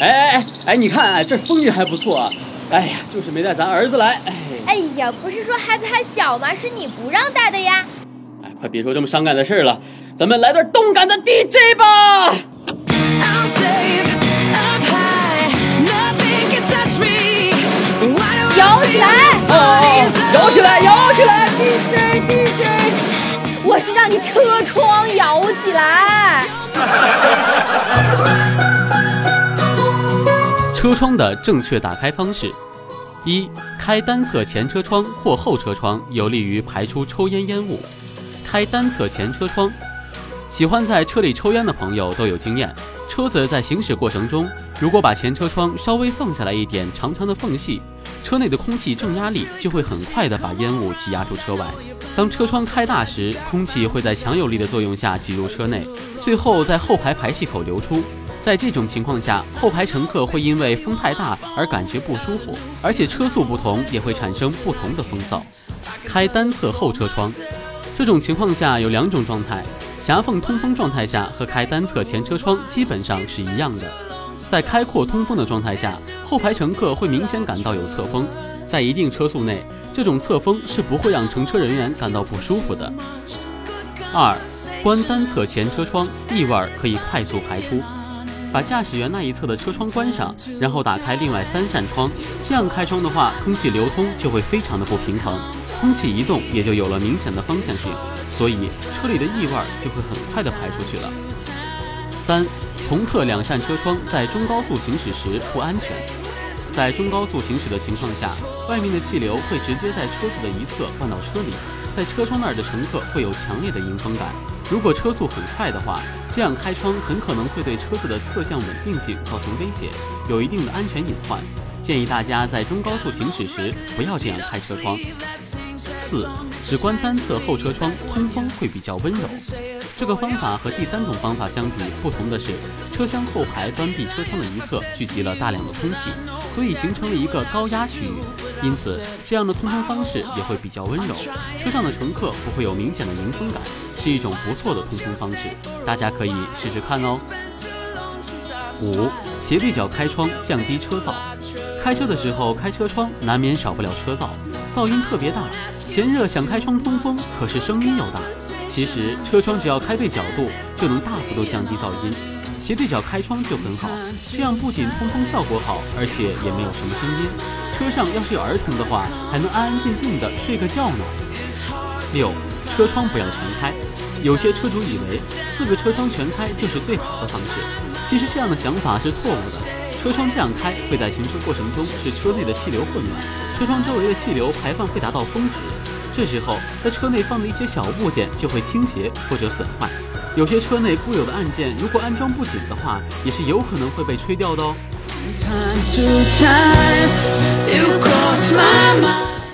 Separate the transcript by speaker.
Speaker 1: 哎哎哎哎，你看，哎，这风景还不错啊。哎呀，就是没带咱儿子来。哎，
Speaker 2: 哎呀，不是说孩子还小吗？是你不让带的呀。
Speaker 1: 哎，快别说这么伤感的事了，咱们来段动感的 DJ 吧。
Speaker 2: 摇起来！
Speaker 1: 哦，摇起来，摇起来
Speaker 2: ！DJ DJ，我是让你车窗摇起来。
Speaker 3: 车窗的正确打开方式：一、开单侧前车窗或后车窗，有利于排出抽烟烟雾。开单侧前车窗，喜欢在车里抽烟的朋友都有经验。车子在行驶过程中，如果把前车窗稍微放下来一点长长的缝隙，车内的空气正压力就会很快的把烟雾挤压出车外。当车窗开大时，空气会在强有力的作用下挤入车内，最后在后排排气口流出。在这种情况下，后排乘客会因为风太大而感觉不舒服，而且车速不同也会产生不同的风噪。开单侧后车窗，这种情况下有两种状态：狭缝通风状态下和开单侧前车窗基本上是一样的。在开阔通风的状态下，后排乘客会明显感到有侧风，在一定车速内，这种侧风是不会让乘车人员感到不舒服的。二，关单侧前车窗，异味可以快速排出。把驾驶员那一侧的车窗关上，然后打开另外三扇窗，这样开窗的话，空气流通就会非常的不平衡，空气移动也就有了明显的方向性，所以车里的异味就会很快的排出去了。三，同侧两扇车窗在中高速行驶时不安全，在中高速行驶的情况下，外面的气流会直接在车子的一侧灌到车里，在车窗那儿的乘客会有强烈的迎风感。如果车速很快的话，这样开窗很可能会对车子的侧向稳定性造成威胁，有一定的安全隐患。建议大家在中高速行驶时不要这样开车窗。四，只关单侧后车窗，通风会比较温柔。这个方法和第三种方法相比，不同的是，车厢后排关闭车窗的一侧聚集了大量的空气，所以形成了一个高压区域，因此这样的通风方式也会比较温柔，车上的乘客不会有明显的迎风感。是一种不错的通风方式，大家可以试试看哦。五，斜对角开窗降低车噪。开车的时候开车窗，难免少不了车噪，噪音特别大。嫌热想开窗通风，可是声音又大。其实车窗只要开对角度，就能大幅度降低噪音。斜对角开窗就很好，这样不仅通风效果好，而且也没有什么声音。车上要是有儿童的话，还能安安静静的睡个觉呢。六，车窗不要全开。有些车主以为四个车窗全开就是最好的方式，其实这样的想法是错误的。车窗这样开会在行车过程中使车内的气流混乱，车窗周围的气流排放会达到峰值，这时候在车内放的一些小物件就会倾斜或者损坏。有些车内固有的按键如果安装不紧的话，也是有可能会被吹掉的哦。